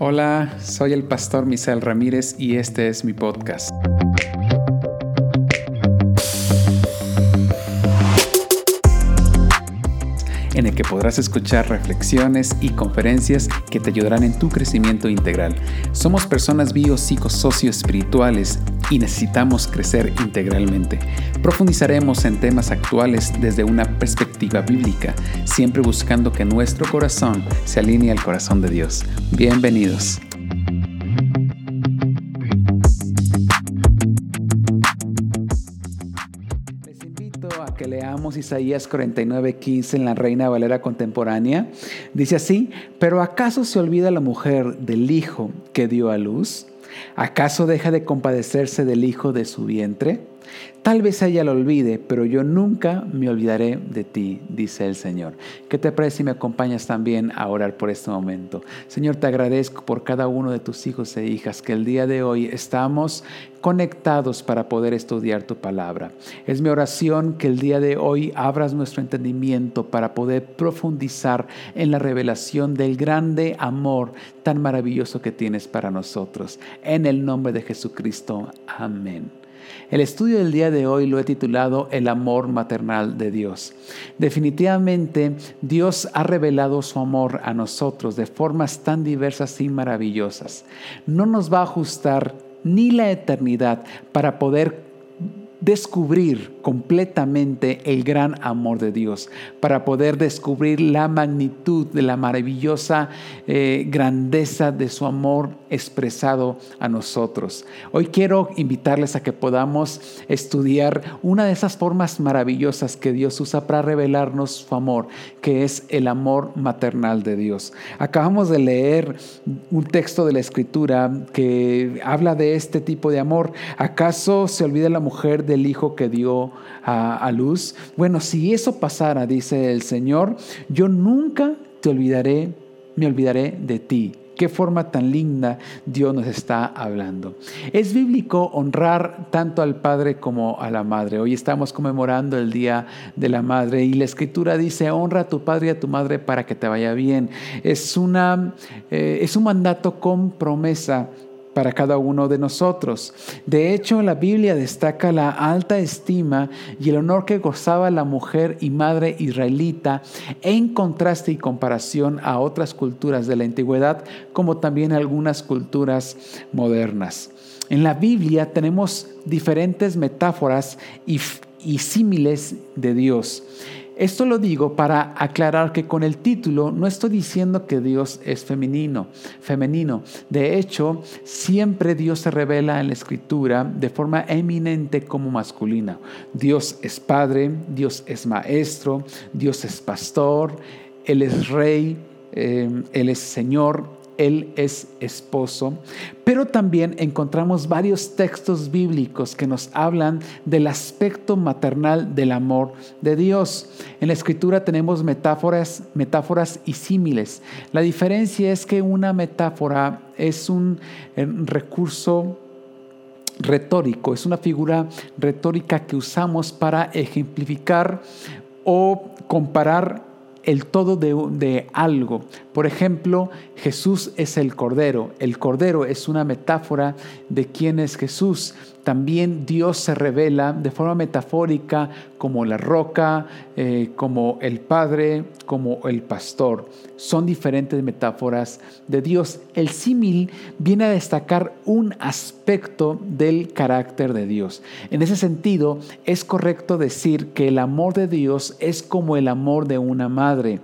Hola, soy el pastor Misael Ramírez y este es mi podcast. en el que podrás escuchar reflexiones y conferencias que te ayudarán en tu crecimiento integral. Somos personas bio-psico-socio-espirituales y necesitamos crecer integralmente. Profundizaremos en temas actuales desde una perspectiva bíblica, siempre buscando que nuestro corazón se alinee al corazón de Dios. Bienvenidos. Les invito a que leamos Isaías 49:15 en la Reina Valera contemporánea. Dice así, pero ¿acaso se olvida la mujer del hijo que dio a luz? ¿Acaso deja de compadecerse del hijo de su vientre? Tal vez ella lo olvide, pero yo nunca me olvidaré de ti, dice el Señor. ¿Qué te parece si me acompañas también a orar por este momento? Señor, te agradezco por cada uno de tus hijos e hijas que el día de hoy estamos conectados para poder estudiar tu palabra. Es mi oración que el día de hoy abras nuestro entendimiento para poder profundizar en la revelación del grande amor tan maravilloso que tienes para nosotros. En el nombre de Jesucristo. Amén. El estudio del día de hoy lo he titulado El amor maternal de Dios. Definitivamente Dios ha revelado su amor a nosotros de formas tan diversas y maravillosas. No nos va a ajustar ni la eternidad para poder descubrir completamente el gran amor de Dios, para poder descubrir la magnitud de la maravillosa eh, grandeza de su amor expresado a nosotros. Hoy quiero invitarles a que podamos estudiar una de esas formas maravillosas que Dios usa para revelarnos su amor, que es el amor maternal de Dios. Acabamos de leer un texto de la escritura que habla de este tipo de amor. ¿Acaso se olvida la mujer del hijo que dio a, luz. Bueno, si eso pasara, dice el Señor, yo nunca te olvidaré, me olvidaré de ti. Qué forma tan linda Dios nos está hablando. Es bíblico honrar tanto al Padre como a la Madre. Hoy estamos conmemorando el Día de la Madre y la Escritura dice, honra a tu Padre y a tu Madre para que te vaya bien. Es, una, eh, es un mandato con promesa para cada uno de nosotros. De hecho, la Biblia destaca la alta estima y el honor que gozaba la mujer y madre israelita en contraste y comparación a otras culturas de la antigüedad, como también algunas culturas modernas. En la Biblia tenemos diferentes metáforas y, y símiles de Dios. Esto lo digo para aclarar que con el título no estoy diciendo que Dios es femenino, femenino. De hecho, siempre Dios se revela en la escritura de forma eminente como masculina. Dios es padre, Dios es maestro, Dios es pastor, Él es rey, eh, Él es Señor, él es esposo, pero también encontramos varios textos bíblicos que nos hablan del aspecto maternal del amor de Dios. En la escritura tenemos metáforas, metáforas y símiles. La diferencia es que una metáfora es un eh, recurso retórico, es una figura retórica que usamos para ejemplificar o comparar el todo de, algo. Por ejemplo, Jesús es el Cordero. El Cordero es una metáfora de quién es Jesús. También Dios se revela de forma metafórica como la roca, eh, como el Padre, como el pastor. Son diferentes metáforas de Dios. El símil viene a destacar un aspecto del carácter de Dios. En ese sentido, es correcto decir que el amor de Dios es como el amor de una madre.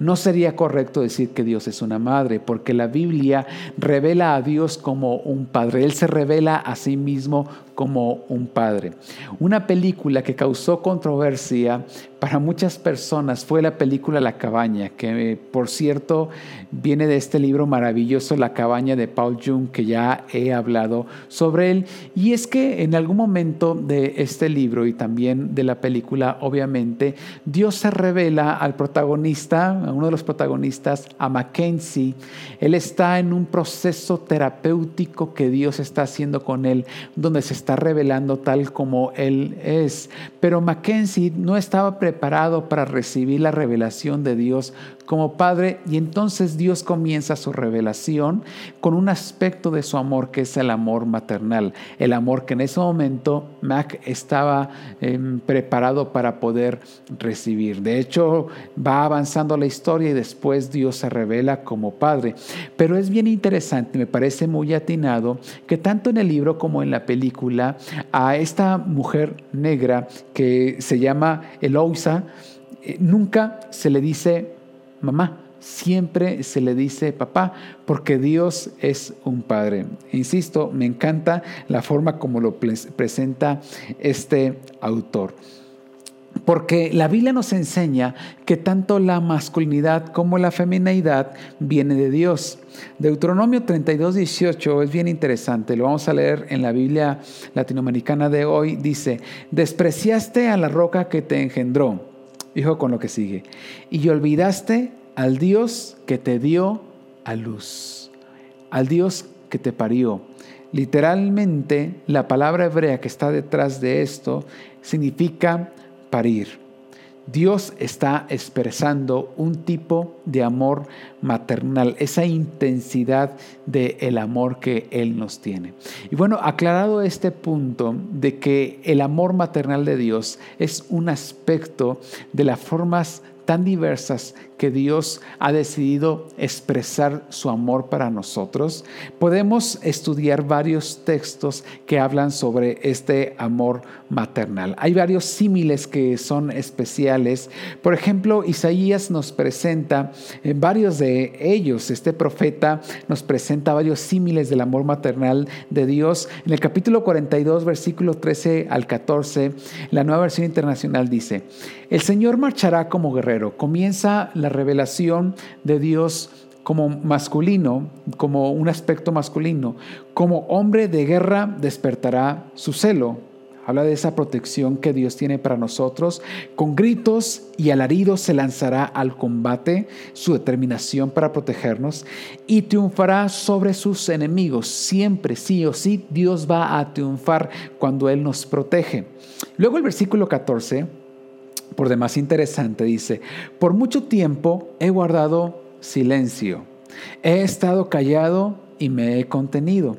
No sería correcto decir que Dios es una madre, porque la Biblia revela a Dios como un padre. Él se revela a sí mismo como un padre. Una película que causó controversia para muchas personas fue la película La cabaña, que por cierto viene de este libro maravilloso La cabaña de Paul Jung, que ya he hablado sobre él. Y es que en algún momento de este libro y también de la película, obviamente, Dios se revela al protagonista, a uno de los protagonistas, a Mackenzie. Él está en un proceso terapéutico que Dios está haciendo con él, donde se está revelando tal como él es. Pero Mackenzie no estaba preparado para recibir la revelación de Dios como Padre y entonces Dios comienza su revelación con un aspecto de su amor que es el amor maternal, el amor que en ese momento Mac estaba em, preparado para poder recibir. De hecho, va avanzando la historia y después Dios se revela como Padre. Pero es bien interesante, me parece muy atinado, que tanto en el libro como en la película, a esta mujer negra que se llama Eloisa, eh, nunca se le dice mamá, siempre se le dice papá, porque Dios es un padre. Insisto, me encanta la forma como lo presenta este autor. Porque la Biblia nos enseña que tanto la masculinidad como la feminidad viene de Dios. Deuteronomio 32, 18 es bien interesante, lo vamos a leer en la Biblia latinoamericana de hoy. Dice, despreciaste a la roca que te engendró Hijo con lo que sigue. Y olvidaste al Dios que te dio a luz, al Dios que te parió. Literalmente, la palabra hebrea que está detrás de esto significa parir. Dios está expresando un tipo de amor maternal, esa intensidad del el amor que Él nos tiene. Y bueno, aclarado este punto de que el amor maternal de Dios es un aspecto de las formas tan diversas que Dios ha decidido expresar su amor para nosotros, podemos estudiar varios textos que hablan sobre este amor maternal. Hay varios símiles que son especiales. Por ejemplo, Isaías nos presenta en eh, varios de ellos. Este profeta nos presenta varios símiles del amor maternal de Dios. En el capítulo 42, versículo 13 al 14, la nueva versión internacional dice, el Señor marchará como guerrero. Comienza la revelación de Dios como masculino, como un aspecto masculino. Como hombre de guerra despertará su celo. Habla de esa protección que Dios tiene para nosotros. Con gritos y alaridos se lanzará al combate, su determinación para protegernos, y triunfará sobre sus enemigos. Siempre, sí o sí, Dios va a triunfar cuando Él nos protege. Luego el versículo 14 por demás interesante, dice, por mucho tiempo he guardado silencio, he estado callado y me he contenido,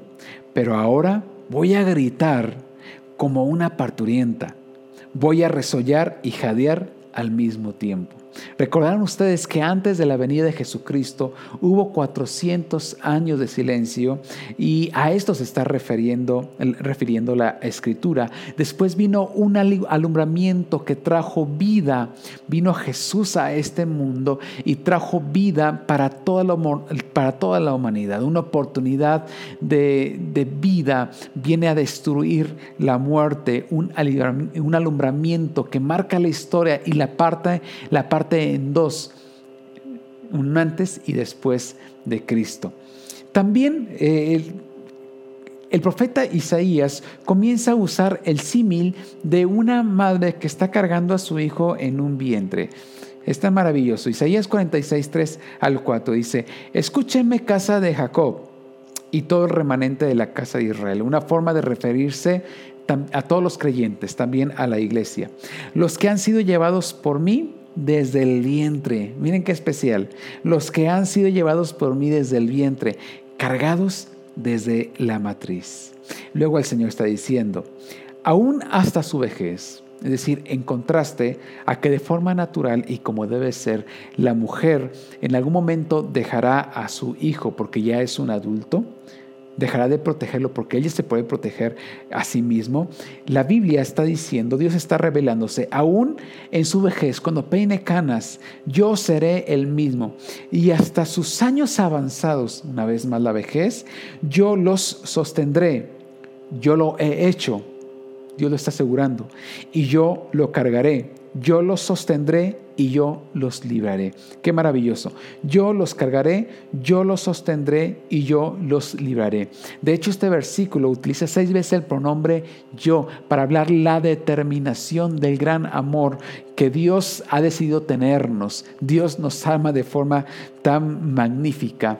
pero ahora voy a gritar como una parturienta, voy a resollar y jadear al mismo tiempo. Recordarán ustedes que antes de la venida de Jesucristo hubo 400 años de silencio y a esto se está refiriendo, refiriendo la escritura. Después vino un alumbramiento que trajo vida, vino Jesús a este mundo y trajo vida para toda la, para toda la humanidad, una oportunidad de, de vida, viene a destruir la muerte, un, alumbramiento que marca la historia y la parte, la parte en dos, un antes y después de Cristo. También eh, el, profeta Isaías comienza a usar el símil de una madre que está cargando a su hijo en un vientre. Está maravilloso. Isaías 46, 3 al 4 dice, escúchenme casa de Jacob y todo el remanente de la casa de Israel. Una forma de referirse a todos los creyentes, también a la iglesia. Los que han sido llevados por mí desde el vientre. Miren qué especial. Los que han sido llevados por mí desde el vientre, cargados desde la matriz. Luego el Señor está diciendo, aún hasta su vejez, es decir, en contraste a que de forma natural y como debe ser, la mujer en algún momento dejará a su hijo porque ya es un adulto, dejará de protegerlo porque ella se puede proteger a sí mismo. La Biblia está diciendo, Dios está revelándose, aún en su vejez, cuando peine canas, yo seré el mismo. Y hasta sus años avanzados, una vez más la vejez, yo los sostendré. Yo lo he hecho. Dios lo está asegurando. Y yo lo cargaré. Yo los sostendré y yo los libraré. Qué maravilloso. Yo los cargaré, yo los sostendré y yo los libraré. De hecho, este versículo utiliza seis veces el pronombre yo para hablar la determinación del gran amor que Dios ha decidido tenernos. Dios nos ama de forma tan magnífica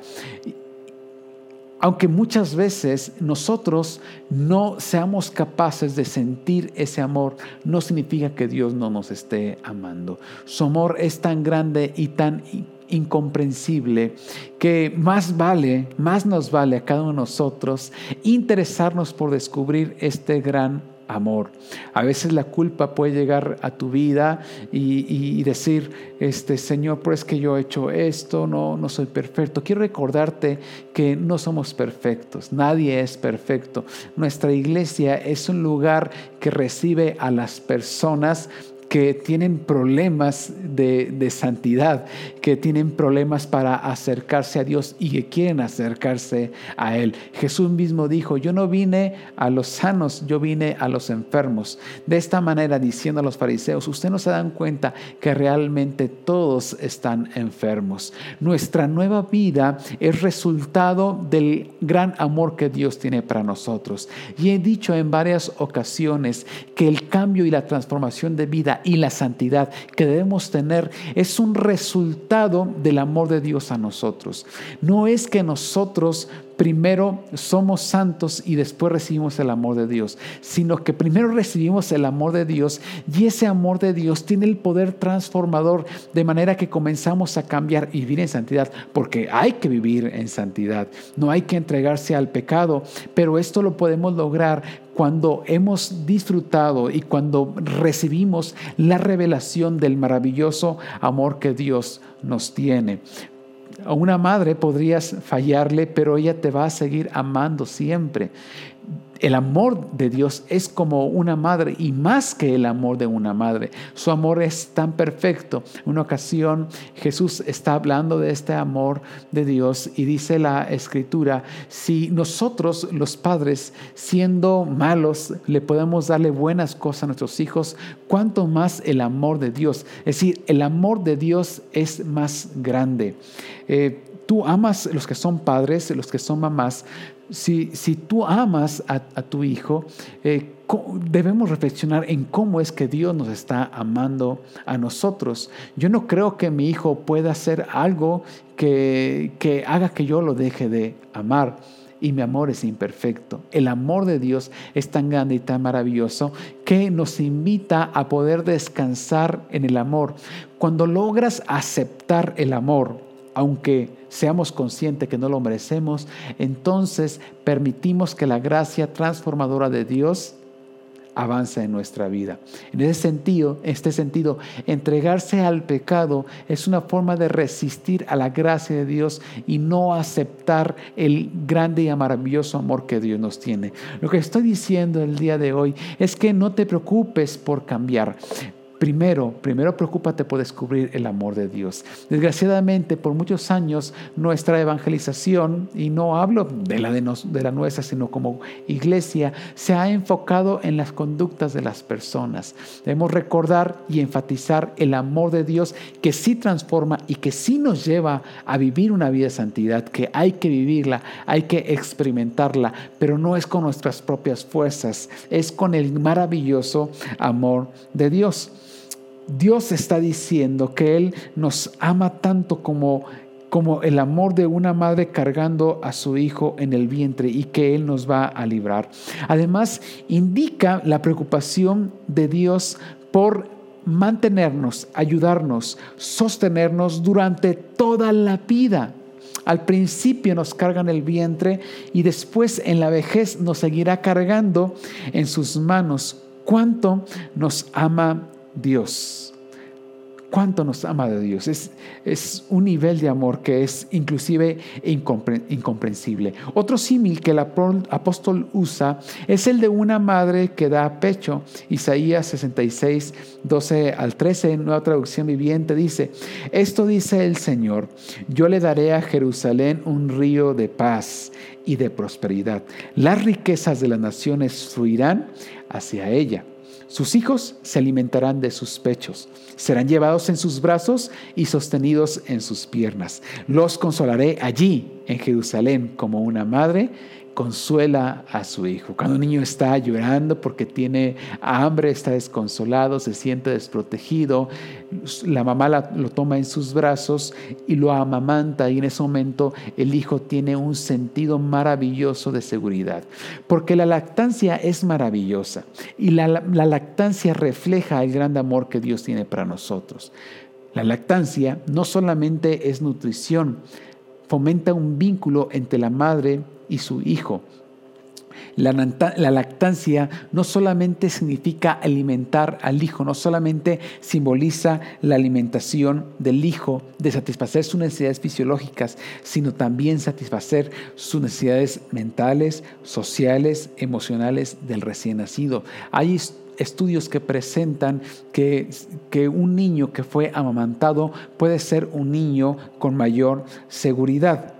aunque muchas veces nosotros no seamos capaces de sentir ese amor, no significa que Dios no nos esté amando. Su amor es tan grande y tan incomprensible que más vale, más nos vale a cada uno de nosotros interesarnos por descubrir este gran amor. A veces la culpa puede llegar a tu vida y, decir, este Señor, pero es que yo he hecho esto, no, no soy perfecto. Quiero recordarte que no somos perfectos, nadie es perfecto. Nuestra iglesia es un lugar que recibe a las personas que tienen problemas de, santidad, que tienen problemas para acercarse a Dios y que quieren acercarse a Él. Jesús mismo dijo, yo no vine a los sanos, yo vine a los enfermos. De esta manera, diciendo a los fariseos, ustedes no se dan cuenta que realmente todos están enfermos. Nuestra nueva vida es resultado del gran amor que Dios tiene para nosotros. Y he dicho en varias ocasiones que el cambio y la transformación de vida y la santidad que debemos tener es un resultado del amor de Dios a nosotros. No es que nosotros primero somos santos y después recibimos el amor de Dios, sino que primero recibimos el amor de Dios y ese amor de Dios tiene el poder transformador de manera que comenzamos a cambiar y vivir en santidad, porque hay que vivir en santidad, no hay que entregarse al pecado, pero esto lo podemos lograr cuando hemos disfrutado y cuando recibimos la revelación del maravilloso amor que Dios nos tiene. A una madre podrías fallarle, pero ella te va a seguir amando siempre. El amor de Dios es como una madre y más que el amor de una madre. Su amor es tan perfecto. Una ocasión Jesús está hablando de este amor de Dios y dice la escritura, si nosotros los padres siendo malos le podemos darle buenas cosas a nuestros hijos, ¿cuánto más el amor de Dios? Es decir, el amor de Dios es más grande. Eh, tú amas los que son padres, los que son mamás, si, tú amas a, tu hijo, eh, debemos reflexionar en cómo es que Dios nos está amando a nosotros. Yo no creo que mi hijo pueda hacer algo que, que haga que yo lo deje de amar y mi amor es imperfecto. El amor de Dios es tan grande y tan maravilloso que nos invita a poder descansar en el amor. Cuando logras aceptar el amor, aunque seamos conscientes que no lo merecemos, entonces permitimos que la gracia transformadora de Dios avance en nuestra vida. En ese sentido, en este sentido, entregarse al pecado es una forma de resistir a la gracia de Dios y no aceptar el grande y maravilloso amor que Dios nos tiene. Lo que estoy diciendo el día de hoy es que no te preocupes por cambiar. Primero, primero preocúpate por descubrir el amor de Dios. Desgraciadamente, por muchos años, nuestra evangelización, y no hablo de la, de, de la nuestra, sino como iglesia, se ha enfocado en las conductas de las personas. Debemos recordar y enfatizar el amor de Dios que sí transforma y que sí nos lleva a vivir una vida de santidad, que hay que vivirla, hay que experimentarla, pero no es con nuestras propias fuerzas, es con el maravilloso amor de Dios. Dios está diciendo que Él nos ama tanto como, como el amor de una madre cargando a su hijo en el vientre y que Él nos va a librar. Además, indica la preocupación de Dios por mantenernos, ayudarnos, sostenernos durante toda la vida. Al principio nos cargan el vientre y después en la vejez nos seguirá cargando en sus manos. ¿Cuánto nos ama Dios. Cuánto nos ama de Dios. Es, es un nivel de amor que es inclusive incomprensible. Otro símil que el apóstol usa es el de una madre que da pecho. Isaías 66, 12 al 13, en nueva traducción viviente, dice, esto dice el Señor, yo le daré a Jerusalén un río de paz y de prosperidad. Las riquezas de las naciones fluirán hacia ella sus hijos se alimentarán de sus pechos, serán llevados en sus brazos y sostenidos en sus piernas. Los consolaré allí, en Jerusalén, como una madre consuela a su hijo. Cuando un niño está llorando porque tiene hambre, está desconsolado, se siente desprotegido, la mamá lo toma en sus brazos y lo amamanta y en ese momento el hijo tiene un sentido maravilloso de seguridad. Porque la lactancia es maravillosa y la, la lactancia refleja el gran amor que Dios tiene para nosotros. La lactancia no solamente es nutrición, fomenta un vínculo entre la madre y su hijo. La, lactancia no solamente significa alimentar al hijo, no solamente simboliza la alimentación del hijo, de satisfacer sus necesidades fisiológicas, sino también satisfacer sus necesidades mentales, sociales, emocionales del recién nacido. Hay estudios que presentan que, que, un niño que fue amamantado puede ser un niño con mayor seguridad.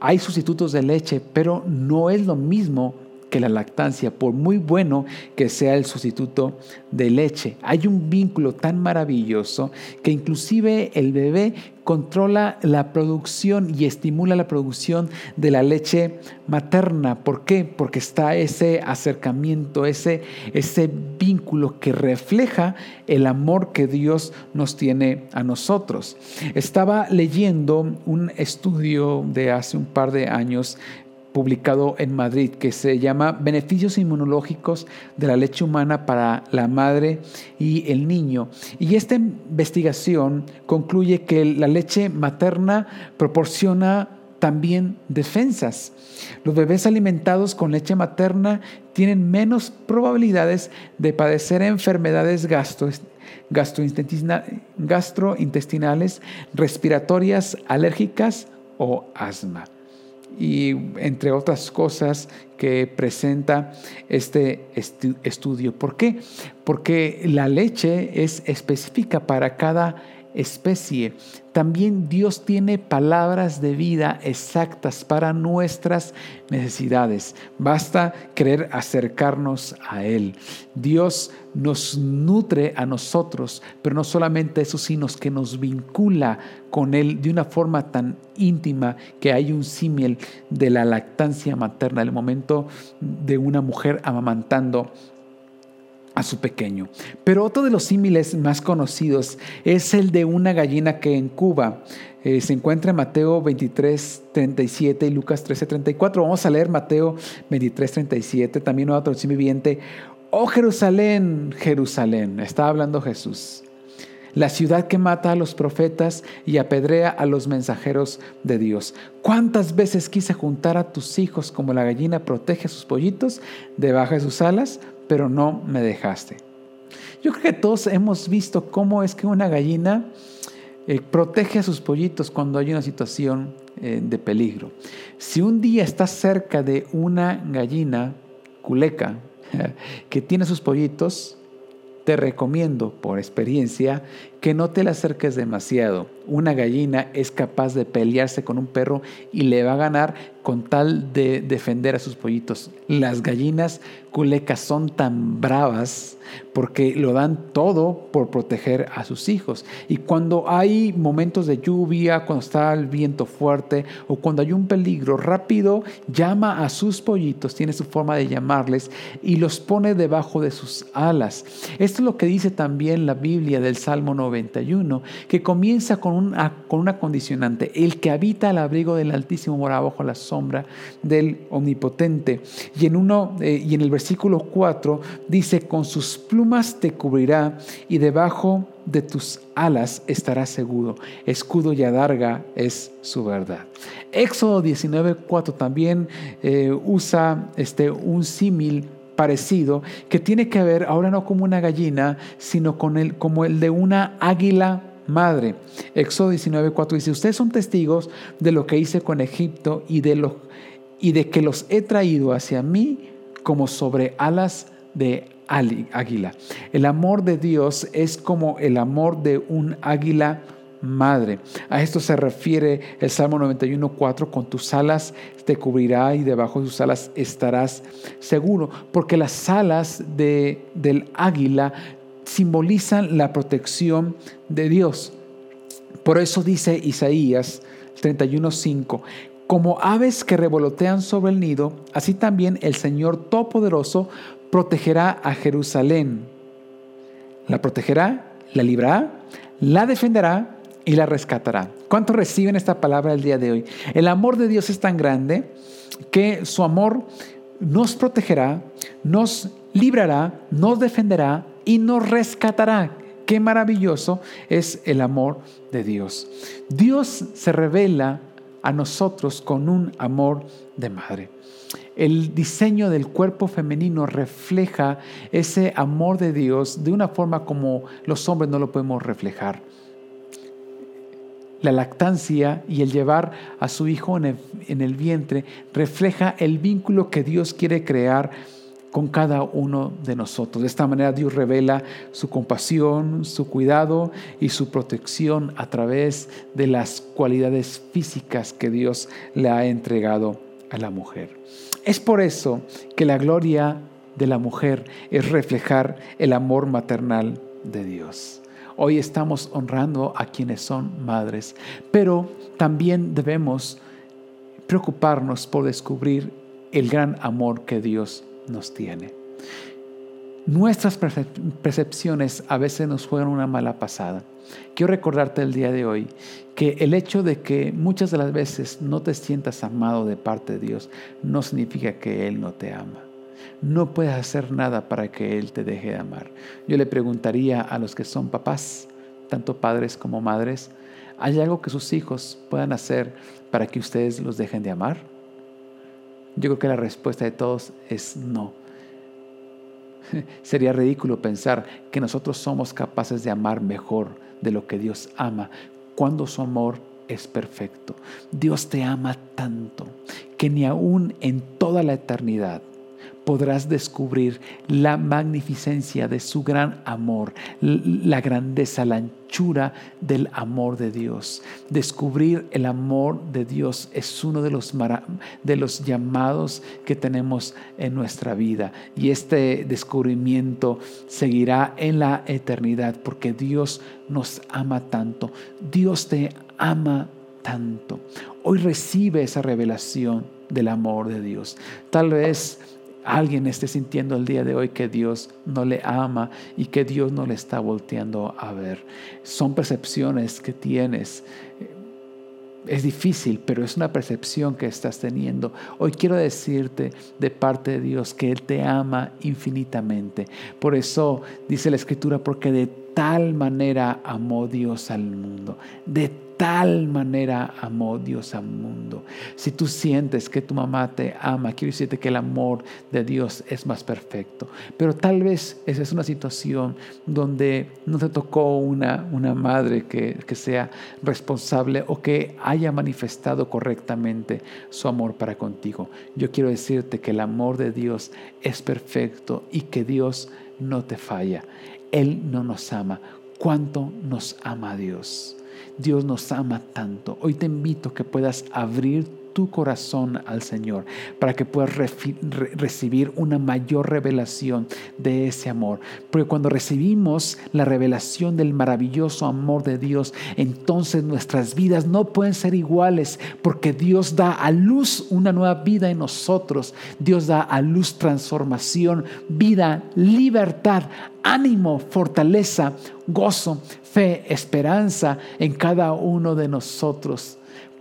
Hay sustitutos de leche, pero no es lo mismo que la lactancia, por muy bueno que sea el sustituto de leche. Hay un vínculo tan maravilloso que inclusive el bebé controla la producción y estimula la producción de la leche materna. ¿Por qué? Porque está ese acercamiento, ese, ese vínculo que refleja el amor que Dios nos tiene a nosotros. Estaba leyendo un estudio de hace un par de años publicado en Madrid que se llama Beneficios inmunológicos de la leche humana para la madre y el niño. Y esta investigación concluye que la leche materna proporciona también defensas. Los bebés alimentados con leche materna tienen menos probabilidades de padecer enfermedades gastrointestinales, respiratorias, alérgicas o asma y entre otras cosas que presenta este estudio. ¿Por qué? Porque la leche es específica para cada especie. También Dios tiene palabras de vida exactas para nuestras necesidades. Basta querer acercarnos a Él. Dios nos nutre a nosotros, pero no solamente eso, sino que nos vincula con Él de una forma tan íntima que hay un símil de la lactancia materna, el momento de una mujer amamantando a su pequeño. Pero otro de los símiles más conocidos es el de una gallina que en Cuba eh, se encuentra en Mateo 23, 37 y Lucas 13, 34. Vamos a leer Mateo 23, 37, también nueva traducción viviente. Oh Jerusalén, Jerusalén, está hablando Jesús. La ciudad que mata a los profetas y apedrea a los mensajeros de Dios. ¿Cuántas veces quise juntar a tus hijos como la gallina protege a sus pollitos debajo de sus alas? Pero no me dejaste. Yo creo que todos hemos visto cómo es que una gallina eh, protege a sus pollitos cuando hay una situación eh, de peligro. Si un día estás cerca de una gallina culeca que tiene sus pollitos, te recomiendo por experiencia que no te le acerques demasiado. Una gallina es capaz de pelearse con un perro y le va a ganar con tal de defender a sus pollitos. Las gallinas culecas son tan bravas porque lo dan todo por proteger a sus hijos. Y cuando hay momentos de lluvia, cuando está el viento fuerte o cuando hay un peligro, rápido llama a sus pollitos, tiene su forma de llamarles y los pone debajo de sus alas. Esto es lo que dice también la Biblia del Salmo 91, que comienza con una, con una condicionante. El que habita al abrigo del Altísimo mora bajo la sombra del Omnipotente. Y en, uno, eh, y en el versículo 4 dice, con sus plumas te cubrirá y debajo de tus alas estarás seguro. Escudo y adarga es su verdad. Éxodo 19.4 también eh, usa este, un símil parecido que tiene que ver ahora no como una gallina, sino con el, como el de una águila madre. Éxodo 19:4 dice, ustedes son testigos de lo que hice con Egipto y de, lo, y de que los he traído hacia mí como sobre alas de águila. El amor de Dios es como el amor de un águila madre. A esto se refiere el Salmo 91.4, con tus alas te cubrirá y debajo de tus alas estarás seguro, porque las alas de, del águila simbolizan la protección de Dios. Por eso dice Isaías 31.5, como aves que revolotean sobre el nido, así también el Señor Todopoderoso protegerá a Jerusalén. La protegerá, la librará, la defenderá y la rescatará. ¿Cuántos reciben esta palabra el día de hoy? El amor de Dios es tan grande que su amor nos protegerá, nos librará, nos defenderá y nos rescatará. Qué maravilloso es el amor de Dios. Dios se revela a nosotros con un amor de madre. El diseño del cuerpo femenino refleja ese amor de Dios de una forma como los hombres no lo podemos reflejar. La lactancia y el llevar a su hijo en el, vientre refleja el vínculo que Dios quiere crear con cada uno de nosotros. De esta manera Dios revela su compasión, su cuidado y su protección a través de las cualidades físicas que Dios le ha entregado a la mujer. Es por eso que la gloria de la mujer es reflejar el amor maternal de Dios. Hoy estamos honrando a quienes son madres, pero también debemos preocuparnos por descubrir el gran amor que Dios nos tiene. Nuestras percepciones a veces nos juegan una mala pasada. Quiero recordarte el día de hoy que el hecho de que muchas de las veces no te sientas amado de parte de Dios no significa que Él no te ama. No puedes hacer nada para que Él te deje de amar. Yo le preguntaría a los que son papás, tanto padres como madres, ¿hay algo que sus hijos puedan hacer para que ustedes los dejen de amar? Yo creo que la respuesta de todos es no. Sería ridículo pensar que nosotros somos capaces de amar mejor de lo que Dios ama cuando su amor es perfecto. Dios te ama tanto que ni aún en toda la eternidad podrás descubrir la magnificencia de su gran amor, la grandeza, la anchura del amor de Dios. Descubrir el amor de Dios es uno de los, de los llamados que tenemos en nuestra vida. Y este descubrimiento seguirá en la eternidad porque Dios nos ama tanto. Dios te ama tanto. Hoy recibe esa revelación del amor de Dios. Tal vez alguien esté sintiendo el día de hoy que Dios no le ama y que Dios no le está volteando a ver. Son percepciones que tienes. Es difícil, pero es una percepción que estás teniendo. Hoy quiero decirte de parte de Dios que Él te ama infinitamente. Por eso dice la Escritura, porque de tal manera amó Dios al mundo. De tal manera amó Dios al mundo. Si tú sientes que tu mamá te ama, quiero decirte que el amor de Dios es más perfecto. Pero tal vez esa es una situación donde no te tocó una, una madre que, que sea responsable o que haya manifestado correctamente su amor para contigo. Yo quiero decirte que el amor de Dios es perfecto y que Dios no te falla. Él no nos ama. ¿Cuánto nos ama Dios? Dios nos ama tanto. Hoy te invito a que puedas abrir tu corazón al Señor para que puedas recibir una mayor revelación de ese amor. Porque cuando recibimos la revelación del maravilloso amor de Dios, entonces nuestras vidas no pueden ser iguales porque Dios da a luz una nueva vida en nosotros. Dios da a luz transformación, vida, libertad, ánimo, fortaleza, gozo, fe, esperanza en cada uno de nosotros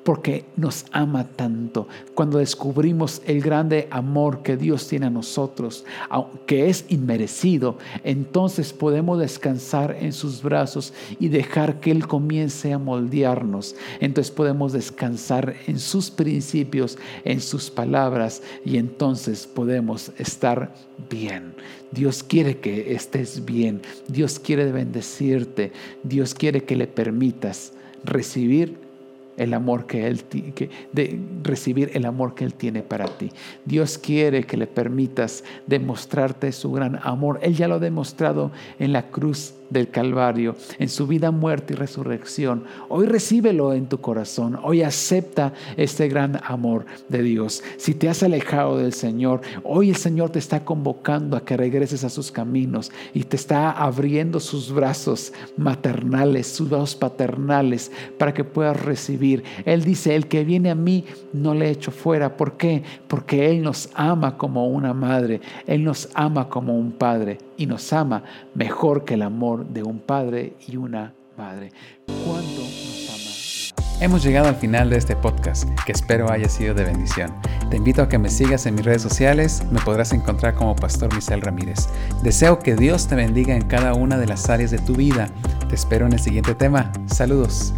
porque nos ama tanto. Cuando descubrimos el grande amor que Dios tiene a nosotros, aunque es inmerecido, entonces podemos descansar en sus brazos y dejar que Él comience a moldearnos. Entonces podemos descansar en sus principios, en sus palabras y entonces podemos estar bien. Dios quiere que estés bien. Dios quiere bendecirte. Dios quiere que le permitas recibir el amor que Él, que, de recibir el amor que Él tiene para ti. Dios quiere que le permitas demostrarte su gran amor. Él ya lo ha demostrado en la cruz del Calvario, en su vida, muerte y resurrección. Hoy recíbelo en tu corazón. Hoy acepta este gran amor de Dios. Si te has alejado del Señor, hoy el Señor te está convocando a que regreses a sus caminos y te está abriendo sus brazos maternales, sus brazos paternales para que puedas recibir. Él dice, el que viene a mí no le echo fuera. ¿Por qué? Porque Él nos ama como una madre. Él nos ama como un padre y nos ama mejor que el amor de un padre y una madre. ¿Cuánto nos ama Hemos llegado al final de este podcast, que espero haya sido de bendición. Te invito a que me sigas en mis redes sociales, me podrás encontrar como Pastor Misael Ramírez. Deseo que Dios te bendiga en cada una de las áreas de tu vida. Te espero en el siguiente tema. Saludos.